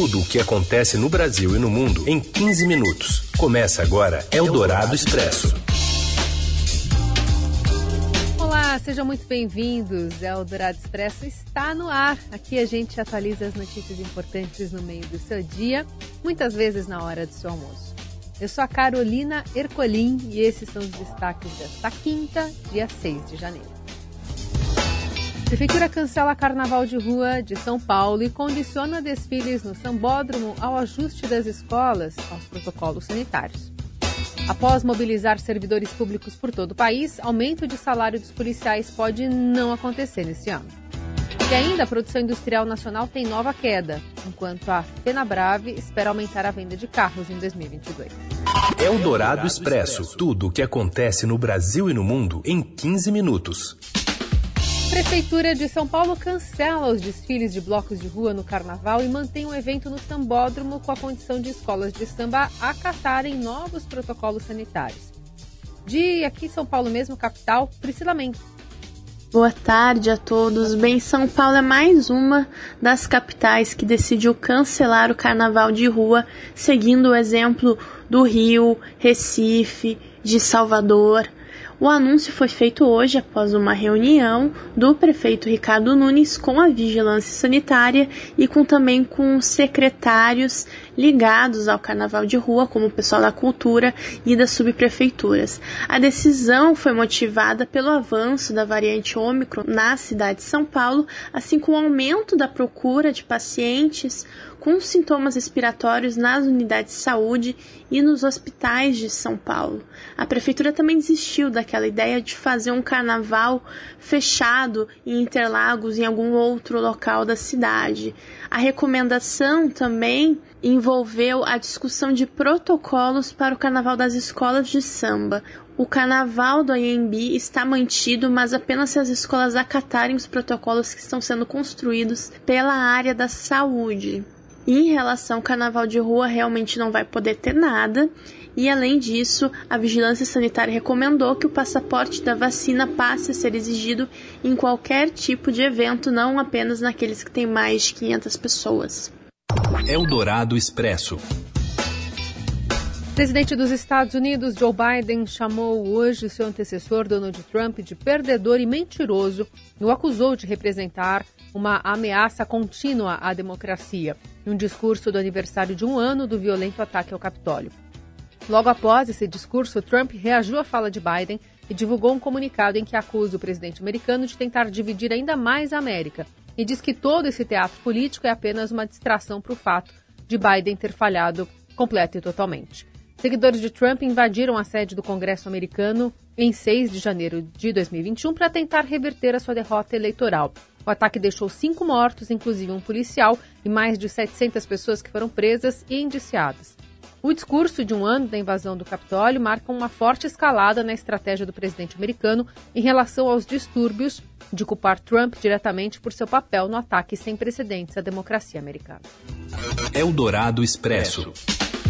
Tudo o que acontece no Brasil e no mundo em 15 minutos. Começa agora Eldorado Expresso. Olá, sejam muito bem-vindos. Eldorado Expresso está no ar. Aqui a gente atualiza as notícias importantes no meio do seu dia, muitas vezes na hora do seu almoço. Eu sou a Carolina Ercolim e esses são os destaques desta quinta, dia 6 de janeiro. Prefeitura cancela Carnaval de Rua de São Paulo e condiciona desfiles no Sambódromo ao ajuste das escolas aos protocolos sanitários. Após mobilizar servidores públicos por todo o país, aumento de salário dos policiais pode não acontecer neste ano. E ainda a produção industrial nacional tem nova queda, enquanto a Fenabrave espera aumentar a venda de carros em 2022. Eldorado Expresso. Tudo o que acontece no Brasil e no mundo em 15 minutos. Prefeitura de São Paulo cancela os desfiles de blocos de rua no carnaval e mantém o evento no sambódromo com a condição de escolas de samba acatarem novos protocolos sanitários. De aqui São Paulo mesmo, capital, Priscila Mendes. Boa tarde a todos. Bem, São Paulo é mais uma das capitais que decidiu cancelar o carnaval de rua, seguindo o exemplo do Rio, Recife, de Salvador. O anúncio foi feito hoje após uma reunião do prefeito Ricardo Nunes com a vigilância sanitária e com também com secretários ligados ao carnaval de rua, como o pessoal da cultura e das subprefeituras. A decisão foi motivada pelo avanço da variante Ômicron na cidade de São Paulo, assim como o aumento da procura de pacientes com sintomas respiratórios nas unidades de saúde e nos hospitais de São Paulo. A prefeitura também desistiu daquela ideia de fazer um carnaval fechado em Interlagos em algum outro local da cidade. A recomendação também envolveu a discussão de protocolos para o carnaval das escolas de samba. O carnaval do AMB está mantido, mas apenas se as escolas acatarem os protocolos que estão sendo construídos pela área da saúde. Em relação ao carnaval de rua, realmente não vai poder ter nada. E além disso, a Vigilância Sanitária recomendou que o passaporte da vacina passe a ser exigido em qualquer tipo de evento, não apenas naqueles que têm mais de 500 pessoas. Eldorado Expresso. O presidente dos Estados Unidos, Joe Biden, chamou hoje seu antecessor, Donald Trump, de perdedor e mentiroso e o acusou de representar uma ameaça contínua à democracia, em um discurso do aniversário de um ano do violento ataque ao Capitólio. Logo após esse discurso, Trump reagiu à fala de Biden e divulgou um comunicado em que acusa o presidente americano de tentar dividir ainda mais a América e diz que todo esse teatro político é apenas uma distração para o fato de Biden ter falhado completa e totalmente. Seguidores de Trump invadiram a sede do Congresso americano em 6 de janeiro de 2021 para tentar reverter a sua derrota eleitoral. O ataque deixou cinco mortos, inclusive um policial, e mais de 700 pessoas que foram presas e indiciadas. O discurso de um ano da invasão do Capitólio marca uma forte escalada na estratégia do presidente americano em relação aos distúrbios de culpar Trump diretamente por seu papel no ataque sem precedentes à democracia americana. Eldorado Expresso.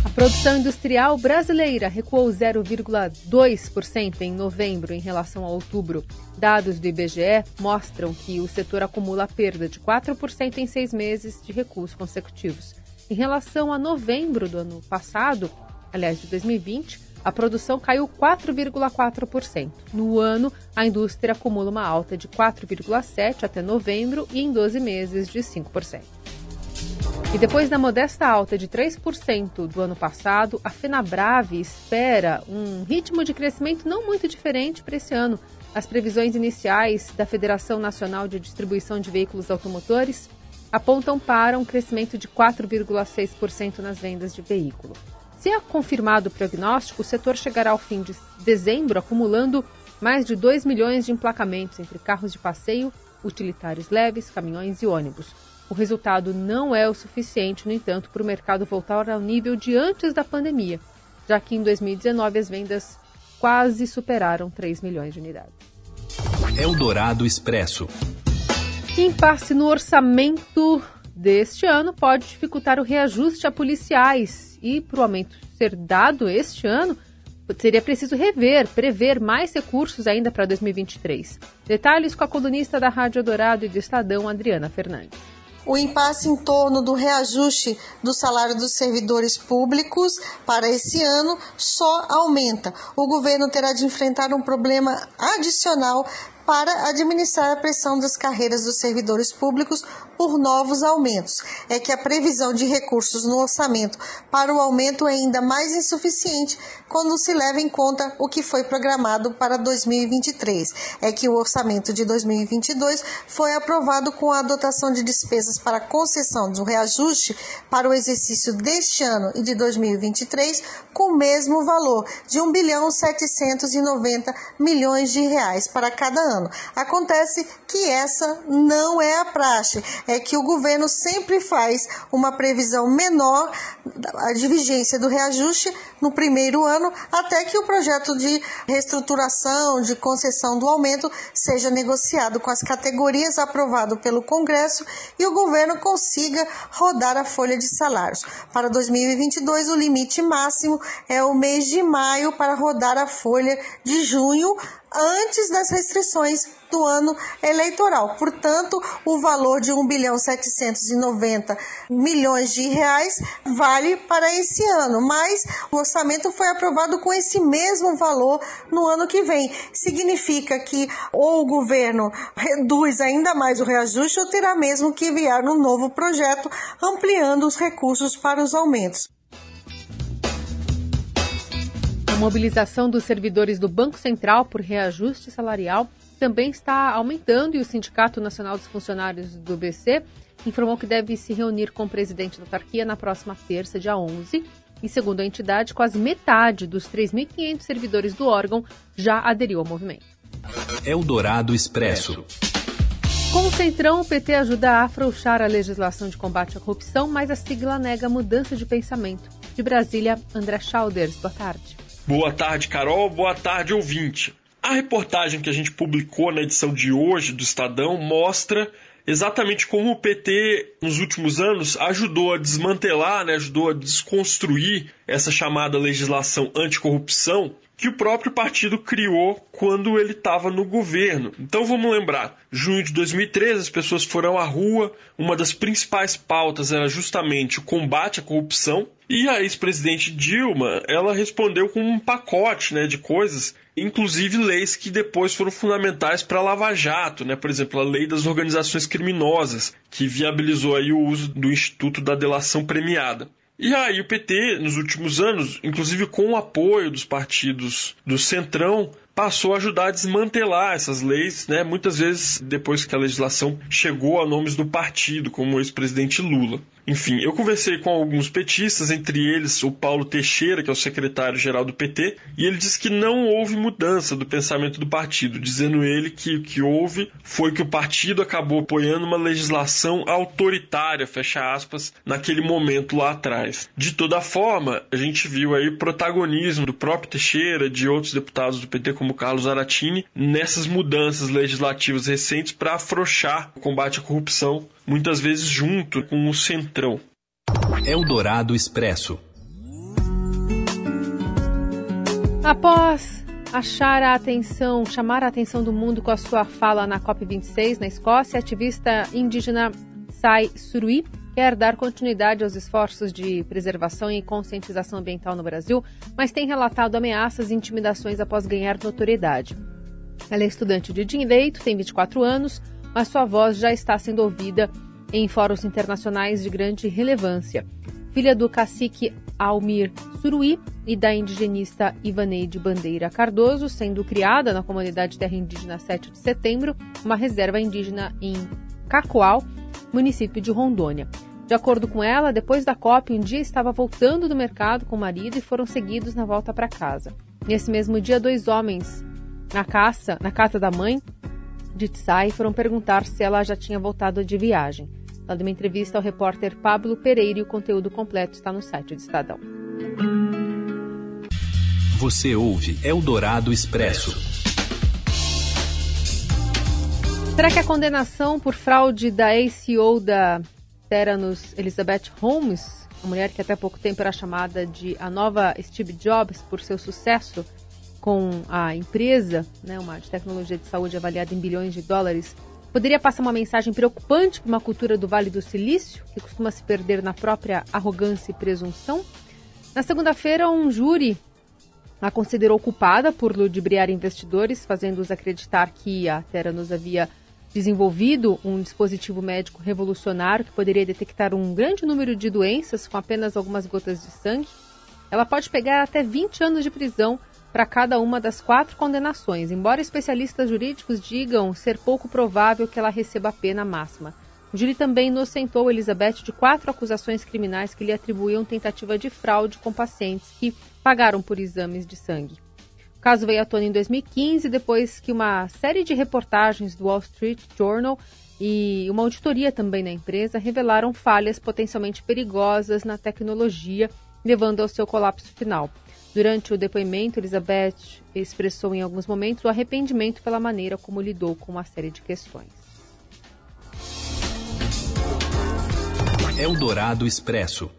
A produção industrial brasileira recuou 0,2% em novembro em relação a outubro. Dados do IBGE mostram que o setor acumula perda de 4% em seis meses de recuos consecutivos. Em relação a novembro do ano passado, aliás, de 2020, a produção caiu 4,4%. No ano, a indústria acumula uma alta de 4,7% até novembro e em 12 meses de 5%. E depois da modesta alta de 3% do ano passado, a Fenabrave espera um ritmo de crescimento não muito diferente para esse ano. As previsões iniciais da Federação Nacional de Distribuição de Veículos Automotores apontam para um crescimento de 4,6% nas vendas de veículo. Se é confirmado o prognóstico, o setor chegará ao fim de dezembro acumulando mais de 2 milhões de emplacamentos entre carros de passeio, utilitários leves, caminhões e ônibus. O resultado não é o suficiente, no entanto, para o mercado voltar ao nível de antes da pandemia, já que em 2019 as vendas quase superaram 3 milhões de unidades. Eldorado Expresso. Impasse no orçamento deste ano pode dificultar o reajuste a policiais e, para o aumento ser dado este ano, seria preciso rever, prever mais recursos ainda para 2023. Detalhes com a colunista da Rádio Dourado e do Estadão, Adriana Fernandes. O impasse em torno do reajuste do salário dos servidores públicos para esse ano só aumenta. O governo terá de enfrentar um problema adicional para administrar a pressão das carreiras dos servidores públicos por novos aumentos. É que a previsão de recursos no orçamento para o aumento é ainda mais insuficiente quando se leva em conta o que foi programado para 2023. É que o orçamento de 2022 foi aprovado com a dotação de despesas para concessão do reajuste para o exercício deste ano e de 2023 com o mesmo valor de 1 bilhão 790 milhões de reais para cada ano ano. Acontece que essa não é a praxe, é que o governo sempre faz uma previsão menor de vigência do reajuste no primeiro ano, até que o projeto de reestruturação, de concessão do aumento seja negociado com as categorias aprovado pelo Congresso e o governo consiga rodar a folha de salários. Para 2022, o limite máximo é o mês de maio para rodar a folha de junho, antes das restrições do ano eleitoral. Portanto, o valor de 1 bilhão 790 milhões de reais vale para esse ano, mas o orçamento foi aprovado com esse mesmo valor no ano que vem. Significa que ou o governo reduz ainda mais o reajuste ou terá mesmo que enviar um novo projeto ampliando os recursos para os aumentos mobilização dos servidores do Banco Central por reajuste salarial também está aumentando e o Sindicato Nacional dos Funcionários do BC informou que deve se reunir com o presidente da autarquia na próxima terça, dia 11. E segundo a entidade, quase metade dos 3.500 servidores do órgão já aderiu ao movimento. Eldorado Expresso. Com o Centrão, o PT ajuda a afrouxar a legislação de combate à corrupção, mas a sigla nega mudança de pensamento. De Brasília, André Schauders, boa tarde. Boa tarde, Carol. Boa tarde, ouvinte. A reportagem que a gente publicou na edição de hoje do Estadão mostra exatamente como o PT, nos últimos anos, ajudou a desmantelar, né, ajudou a desconstruir essa chamada legislação anticorrupção que o próprio partido criou quando ele estava no governo. Então vamos lembrar, junho de 2013 as pessoas foram à rua, uma das principais pautas era justamente o combate à corrupção, e a ex-presidente Dilma, ela respondeu com um pacote, né, de coisas, inclusive leis que depois foram fundamentais para a Lava Jato, né? Por exemplo, a lei das organizações criminosas, que viabilizou aí o uso do Instituto da Delação Premiada. E aí o PT, nos últimos anos, inclusive com o apoio dos partidos do Centrão, passou a ajudar a desmantelar essas leis, né? muitas vezes depois que a legislação chegou a nomes do partido, como o ex-presidente Lula. Enfim, eu conversei com alguns petistas, entre eles o Paulo Teixeira, que é o secretário-geral do PT, e ele disse que não houve mudança do pensamento do partido, dizendo ele que o que houve foi que o partido acabou apoiando uma legislação autoritária, fecha aspas, naquele momento lá atrás. De toda forma, a gente viu aí protagonismo do próprio Teixeira, de outros deputados do PT, como Carlos Aratini, nessas mudanças legislativas recentes para afrouxar o combate à corrupção muitas vezes junto com o Centrão. Eldorado Expresso. Após achar a atenção, chamar a atenção do mundo com a sua fala na COP26 na Escócia, a ativista indígena Sai Surui quer dar continuidade aos esforços de preservação e conscientização ambiental no Brasil, mas tem relatado ameaças e intimidações após ganhar notoriedade. Ela é estudante de direito, tem 24 anos, mas sua voz já está sendo ouvida em fóruns internacionais de grande relevância. Filha do cacique Almir Suruí e da indigenista Ivaneide Bandeira Cardoso, sendo criada na comunidade terra indígena 7 de setembro, uma reserva indígena em Cacoal, município de Rondônia. De acordo com ela, depois da COP, um dia estava voltando do mercado com o marido e foram seguidos na volta para casa. Nesse mesmo dia, dois homens na caça, na casa da mãe, de Tsai foram perguntar se ela já tinha voltado de viagem. Ela deu uma entrevista ao repórter Pablo Pereira e o conteúdo completo está no site do Estadão. Você ouve Eldorado Expresso. Será que a condenação por fraude da ACO da Theranos Elizabeth Holmes, a mulher que até pouco tempo era chamada de a nova Steve Jobs por seu sucesso com a empresa, né, uma de tecnologia de saúde avaliada em bilhões de dólares, poderia passar uma mensagem preocupante para uma cultura do Vale do Silício, que costuma se perder na própria arrogância e presunção. Na segunda-feira, um júri a considerou culpada por ludibriar investidores, fazendo-os acreditar que a Theranos havia desenvolvido um dispositivo médico revolucionário que poderia detectar um grande número de doenças com apenas algumas gotas de sangue. Ela pode pegar até 20 anos de prisão para cada uma das quatro condenações, embora especialistas jurídicos digam ser pouco provável que ela receba a pena máxima. O júri também inocentou Elizabeth de quatro acusações criminais que lhe atribuíam tentativa de fraude com pacientes que pagaram por exames de sangue. O caso veio à tona em 2015, depois que uma série de reportagens do Wall Street Journal e uma auditoria também na empresa revelaram falhas potencialmente perigosas na tecnologia, levando ao seu colapso final. Durante o depoimento, Elizabeth expressou em alguns momentos o arrependimento pela maneira como lidou com uma série de questões. Eldorado Expresso.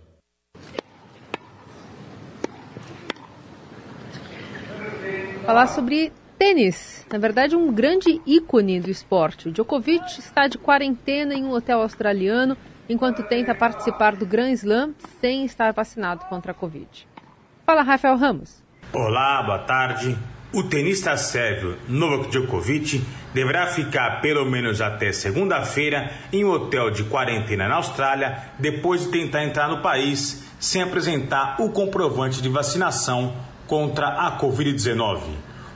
Falar sobre tênis. Na verdade, um grande ícone do esporte. O Djokovic está de quarentena em um hotel australiano enquanto tenta participar do Grand Slam sem estar vacinado contra a Covid. Fala, Rafael Ramos. Olá, boa tarde. O tenista sérvio Novak Djokovic deverá ficar pelo menos até segunda-feira em um hotel de quarentena na Austrália depois de tentar entrar no país sem apresentar o comprovante de vacinação contra a Covid-19.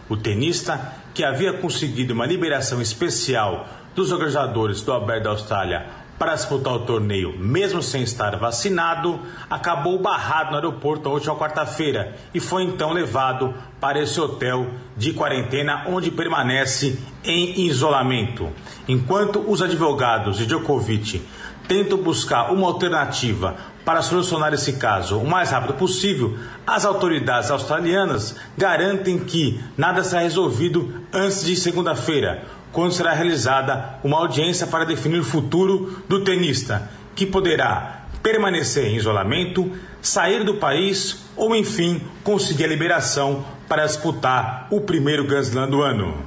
O tenista, que havia conseguido uma liberação especial dos organizadores do Aberto da Austrália para disputar o torneio, mesmo sem estar vacinado, acabou barrado no aeroporto na última quarta-feira e foi então levado para esse hotel de quarentena, onde permanece em isolamento. Enquanto os advogados de Djokovic tentam buscar uma alternativa para solucionar esse caso o mais rápido possível, as autoridades australianas garantem que nada será resolvido antes de segunda-feira quando será realizada uma audiência para definir o futuro do tenista, que poderá permanecer em isolamento, sair do país ou, enfim, conseguir a liberação para disputar o primeiro Grand Slam do ano.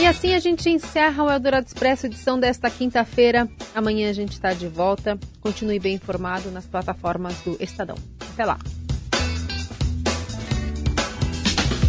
E assim a gente encerra o Eldorado Expresso edição desta quinta-feira. Amanhã a gente está de volta. Continue bem informado nas plataformas do Estadão. Até lá.